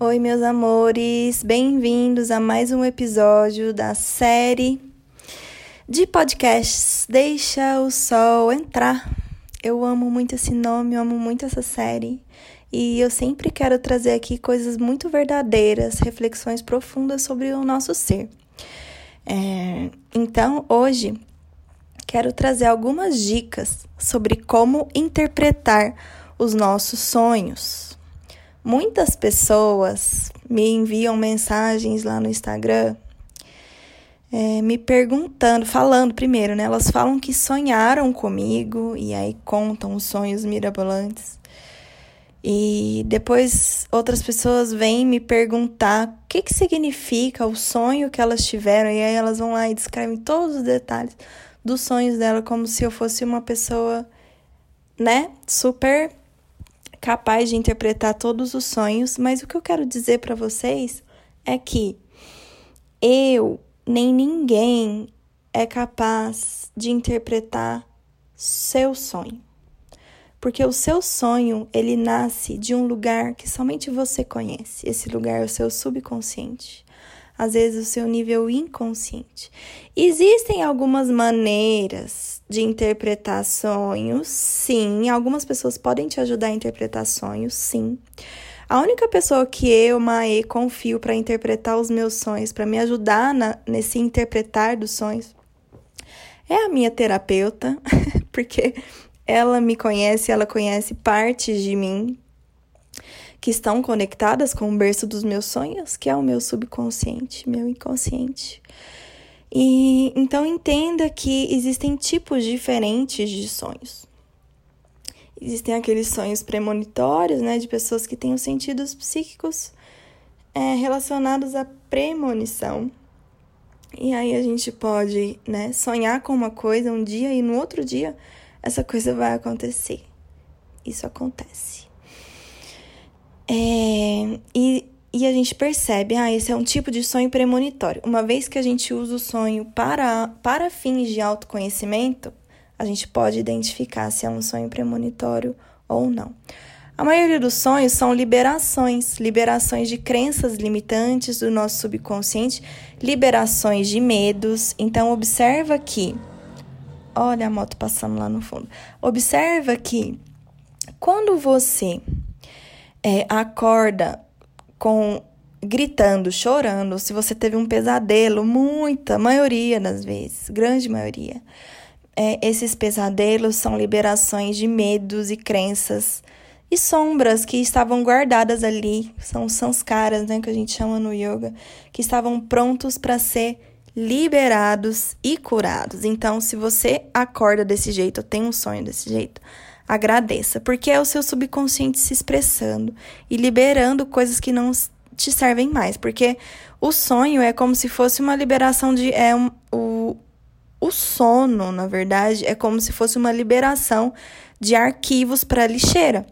Oi, meus amores, bem-vindos a mais um episódio da série de podcasts Deixa o Sol Entrar. Eu amo muito esse nome, eu amo muito essa série e eu sempre quero trazer aqui coisas muito verdadeiras, reflexões profundas sobre o nosso ser. É, então, hoje quero trazer algumas dicas sobre como interpretar os nossos sonhos Muitas pessoas me enviam mensagens lá no Instagram é, me perguntando, falando primeiro, né? Elas falam que sonharam comigo e aí contam os sonhos mirabolantes. E depois outras pessoas vêm me perguntar o que, que significa o sonho que elas tiveram, e aí elas vão lá e descrevem todos os detalhes dos sonhos dela, como se eu fosse uma pessoa, né, super capaz de interpretar todos os sonhos, mas o que eu quero dizer para vocês é que eu nem ninguém é capaz de interpretar seu sonho. Porque o seu sonho, ele nasce de um lugar que somente você conhece. Esse lugar é o seu subconsciente às vezes o seu nível inconsciente. Existem algumas maneiras de interpretar sonhos, sim. Algumas pessoas podem te ajudar a interpretar sonhos, sim. A única pessoa que eu, Mae, confio para interpretar os meus sonhos, para me ajudar na, nesse interpretar dos sonhos, é a minha terapeuta, porque ela me conhece, ela conhece partes de mim que estão conectadas com o berço dos meus sonhos, que é o meu subconsciente, meu inconsciente. E então entenda que existem tipos diferentes de sonhos. Existem aqueles sonhos premonitórios, né, de pessoas que têm os sentidos psíquicos é, relacionados à premonição. E aí a gente pode, né, sonhar com uma coisa um dia e no outro dia essa coisa vai acontecer. Isso acontece. É, e, e a gente percebe, ah, esse é um tipo de sonho premonitório. Uma vez que a gente usa o sonho para, para fins de autoconhecimento, a gente pode identificar se é um sonho premonitório ou não. A maioria dos sonhos são liberações, liberações de crenças limitantes do nosso subconsciente, liberações de medos. Então observa que olha a moto passando lá no fundo. Observa que quando você é, acorda com gritando, chorando, se você teve um pesadelo, muita maioria das vezes, grande maioria, é, esses pesadelos são liberações de medos e crenças e sombras que estavam guardadas ali, são sanskaras, né, que a gente chama no yoga, que estavam prontos para ser liberados e curados. Então, se você acorda desse jeito, tem um sonho desse jeito, agradeça, porque é o seu subconsciente se expressando e liberando coisas que não te servem mais, porque o sonho é como se fosse uma liberação de é um, o o sono, na verdade, é como se fosse uma liberação de arquivos para lixeira.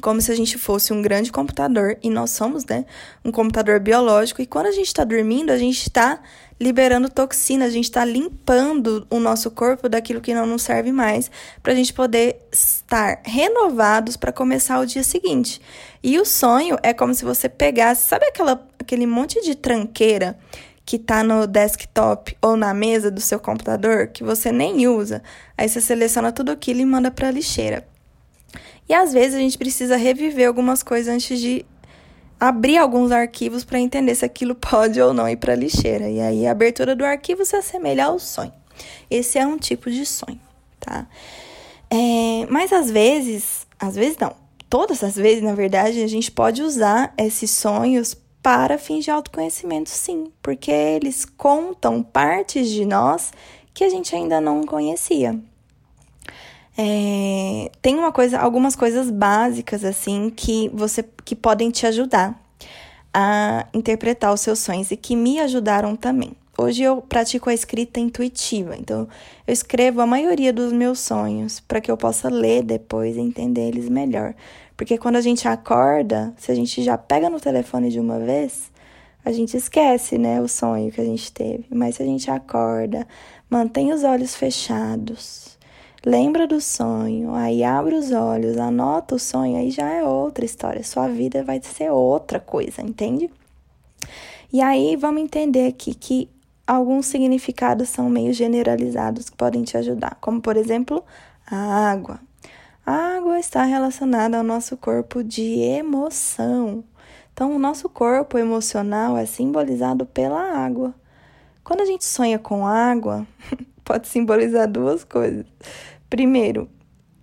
Como se a gente fosse um grande computador, e nós somos, né? Um computador biológico, e quando a gente está dormindo, a gente está liberando toxina, a gente está limpando o nosso corpo daquilo que não nos serve mais, para a gente poder estar renovados para começar o dia seguinte. E o sonho é como se você pegasse, sabe aquela, aquele monte de tranqueira que está no desktop ou na mesa do seu computador que você nem usa? Aí você seleciona tudo aquilo e manda para a lixeira. E às vezes a gente precisa reviver algumas coisas antes de abrir alguns arquivos para entender se aquilo pode ou não ir para a lixeira. E aí a abertura do arquivo se assemelha ao sonho. Esse é um tipo de sonho, tá? É, mas às vezes, às vezes não, todas as vezes, na verdade, a gente pode usar esses sonhos para fins de autoconhecimento, sim, porque eles contam partes de nós que a gente ainda não conhecia. É, tem uma coisa, algumas coisas básicas assim que você que podem te ajudar a interpretar os seus sonhos e que me ajudaram também. Hoje eu pratico a escrita intuitiva, então eu escrevo a maioria dos meus sonhos para que eu possa ler depois e entender eles melhor. Porque quando a gente acorda, se a gente já pega no telefone de uma vez, a gente esquece, né, o sonho que a gente teve. Mas se a gente acorda, mantém os olhos fechados, lembra do sonho, aí abre os olhos, anota o sonho, aí já é outra história. Sua vida vai ser outra coisa, entende? E aí vamos entender aqui que alguns significados são meio generalizados que podem te ajudar, como por exemplo, a água. A água está relacionada ao nosso corpo de emoção. Então, o nosso corpo emocional é simbolizado pela água. Quando a gente sonha com água, pode simbolizar duas coisas. Primeiro,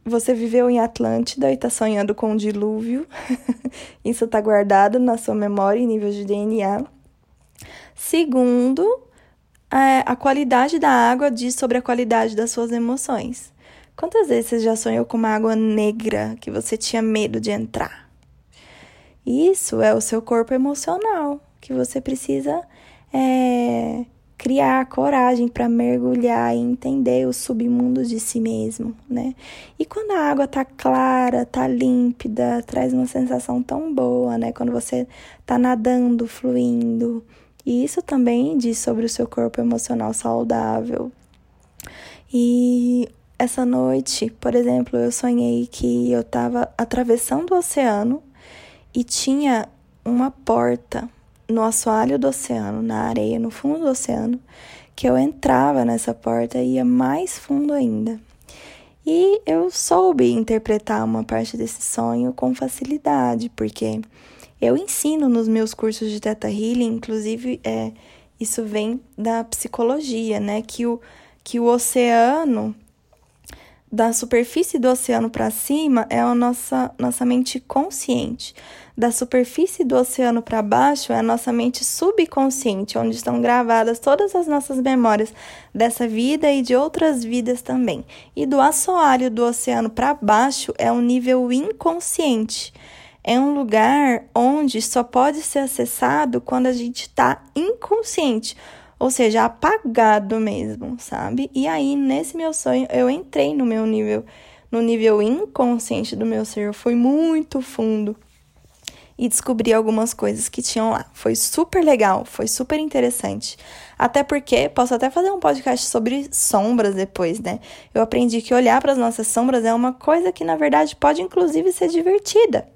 você viveu em Atlântida e está sonhando com um dilúvio. Isso está guardado na sua memória em nível de DNA. Segundo, é, a qualidade da água diz sobre a qualidade das suas emoções. Quantas vezes você já sonhou com uma água negra que você tinha medo de entrar? Isso é o seu corpo emocional que você precisa é, criar coragem para mergulhar e entender o submundo de si mesmo, né? E quando a água tá clara, tá límpida, traz uma sensação tão boa, né? Quando você tá nadando, fluindo. E isso também diz sobre o seu corpo emocional saudável. E essa noite, por exemplo, eu sonhei que eu estava atravessando o oceano e tinha uma porta no assoalho do oceano, na areia, no fundo do oceano, que eu entrava nessa porta e ia mais fundo ainda. E eu soube interpretar uma parte desse sonho com facilidade, porque eu ensino nos meus cursos de Teta Healing, inclusive é, isso vem da psicologia, né? Que o, que o oceano da superfície do oceano para cima é a nossa, nossa mente consciente. Da superfície do oceano para baixo é a nossa mente subconsciente, onde estão gravadas todas as nossas memórias dessa vida e de outras vidas também. E do assoalho do oceano para baixo é um nível inconsciente. É um lugar onde só pode ser acessado quando a gente está inconsciente ou seja, apagado mesmo, sabe? E aí, nesse meu sonho, eu entrei no meu nível, no nível inconsciente do meu ser, eu fui muito fundo e descobri algumas coisas que tinham lá. Foi super legal, foi super interessante. Até porque posso até fazer um podcast sobre sombras depois, né? Eu aprendi que olhar para as nossas sombras é uma coisa que na verdade pode inclusive ser divertida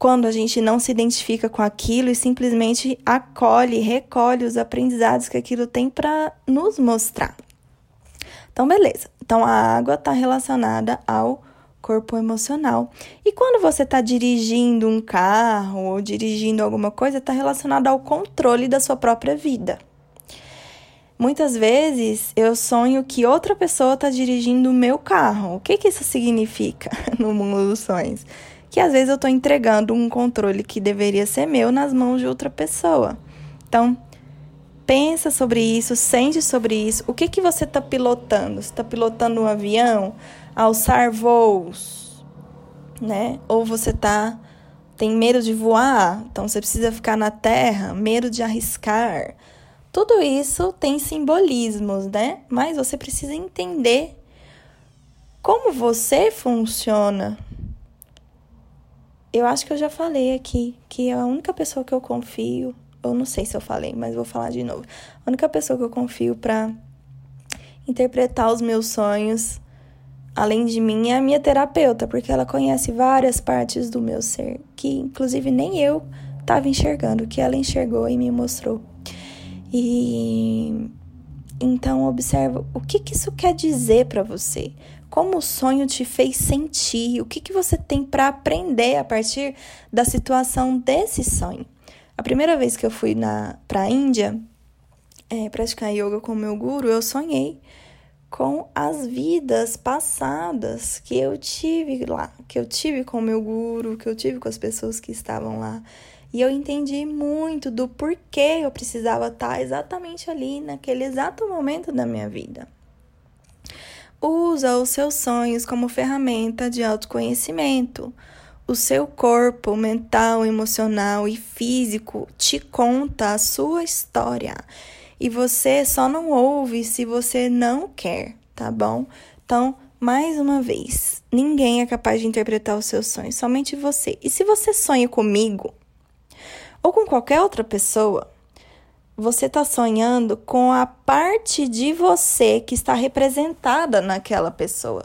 quando a gente não se identifica com aquilo e simplesmente acolhe, recolhe os aprendizados que aquilo tem para nos mostrar. Então, beleza. Então, a água está relacionada ao corpo emocional. E quando você está dirigindo um carro ou dirigindo alguma coisa, está relacionado ao controle da sua própria vida. Muitas vezes eu sonho que outra pessoa está dirigindo o meu carro. O que, que isso significa no mundo dos sonhos? que às vezes eu estou entregando um controle que deveria ser meu nas mãos de outra pessoa. Então, pensa sobre isso, sente sobre isso. O que, que você está pilotando? Você está pilotando um avião, alçar voos, né? Ou você tá tem medo de voar, então você precisa ficar na terra, medo de arriscar. Tudo isso tem simbolismos, né? Mas você precisa entender como você funciona eu acho que eu já falei aqui que a única pessoa que eu confio, eu não sei se eu falei, mas vou falar de novo. A única pessoa que eu confio para interpretar os meus sonhos, além de mim, é a minha terapeuta, porque ela conhece várias partes do meu ser, que inclusive nem eu estava enxergando, que ela enxergou e me mostrou. E então observa o que, que isso quer dizer para você. Como o sonho te fez sentir? O que, que você tem para aprender a partir da situação desse sonho? A primeira vez que eu fui para a Índia é, praticar yoga com o meu guru, eu sonhei com as vidas passadas que eu tive lá, que eu tive com o meu guru, que eu tive com as pessoas que estavam lá. E eu entendi muito do porquê eu precisava estar exatamente ali, naquele exato momento da minha vida. Usa os seus sonhos como ferramenta de autoconhecimento. O seu corpo mental, emocional e físico te conta a sua história. E você só não ouve se você não quer, tá bom? Então, mais uma vez, ninguém é capaz de interpretar os seus sonhos, somente você. E se você sonha comigo ou com qualquer outra pessoa, você está sonhando com a parte de você que está representada naquela pessoa.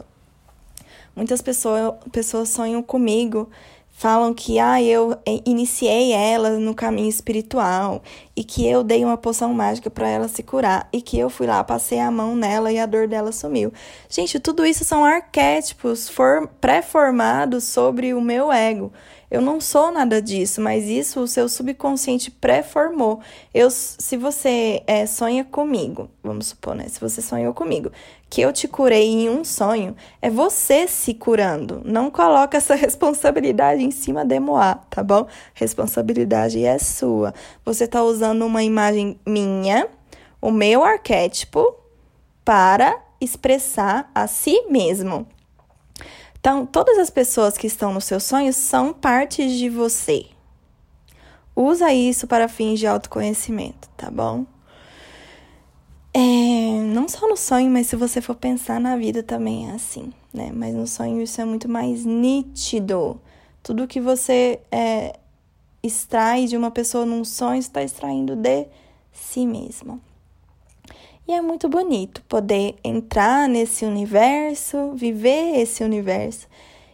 Muitas pessoas, pessoas sonham comigo falam que ah, eu iniciei ela no caminho espiritual e que eu dei uma poção mágica para ela se curar e que eu fui lá, passei a mão nela e a dor dela sumiu. Gente, tudo isso são arquétipos pré-formados sobre o meu ego. Eu não sou nada disso, mas isso o seu subconsciente pré-formou. Eu, se você é, sonha comigo, vamos supor, né? Se você sonhou comigo, que eu te curei em um sonho, é você se curando. Não coloca essa responsabilidade em cima de Moá, tá bom? Responsabilidade é sua. Você tá usando uma imagem minha, o meu arquétipo, para expressar a si mesmo. Então, todas as pessoas que estão nos seus sonhos são partes de você. Usa isso para fins de autoconhecimento, tá bom? É, não só no sonho, mas se você for pensar na vida também é assim, né? Mas no sonho isso é muito mais nítido. Tudo que você é, extrai de uma pessoa num sonho está extraindo de si mesmo. E é muito bonito poder entrar nesse universo, viver esse universo,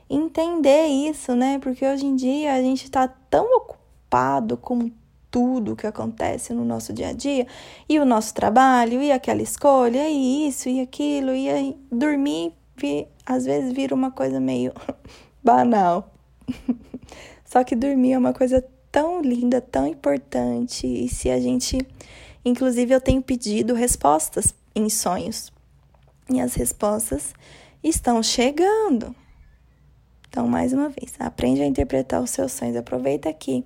entender isso, né? Porque hoje em dia a gente está tão ocupado com tudo que acontece no nosso dia a dia, e o nosso trabalho, e aquela escolha, e isso, e aquilo, e aí dormir, às vezes vira uma coisa meio banal. Só que dormir é uma coisa tão linda, tão importante, e se a gente Inclusive, eu tenho pedido respostas em sonhos. E as respostas estão chegando. Então, mais uma vez, aprende a interpretar os seus sonhos. Aproveita aqui.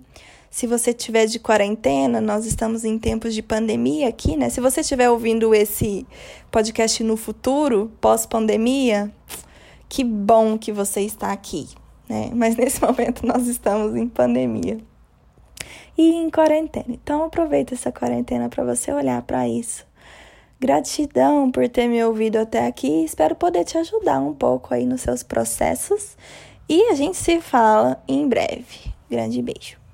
Se você estiver de quarentena, nós estamos em tempos de pandemia aqui, né? Se você estiver ouvindo esse podcast no futuro, pós-pandemia, que bom que você está aqui, né? Mas nesse momento nós estamos em pandemia e em quarentena. Então aproveita essa quarentena para você olhar para isso. Gratidão por ter me ouvido até aqui. Espero poder te ajudar um pouco aí nos seus processos. E a gente se fala em breve. Grande beijo.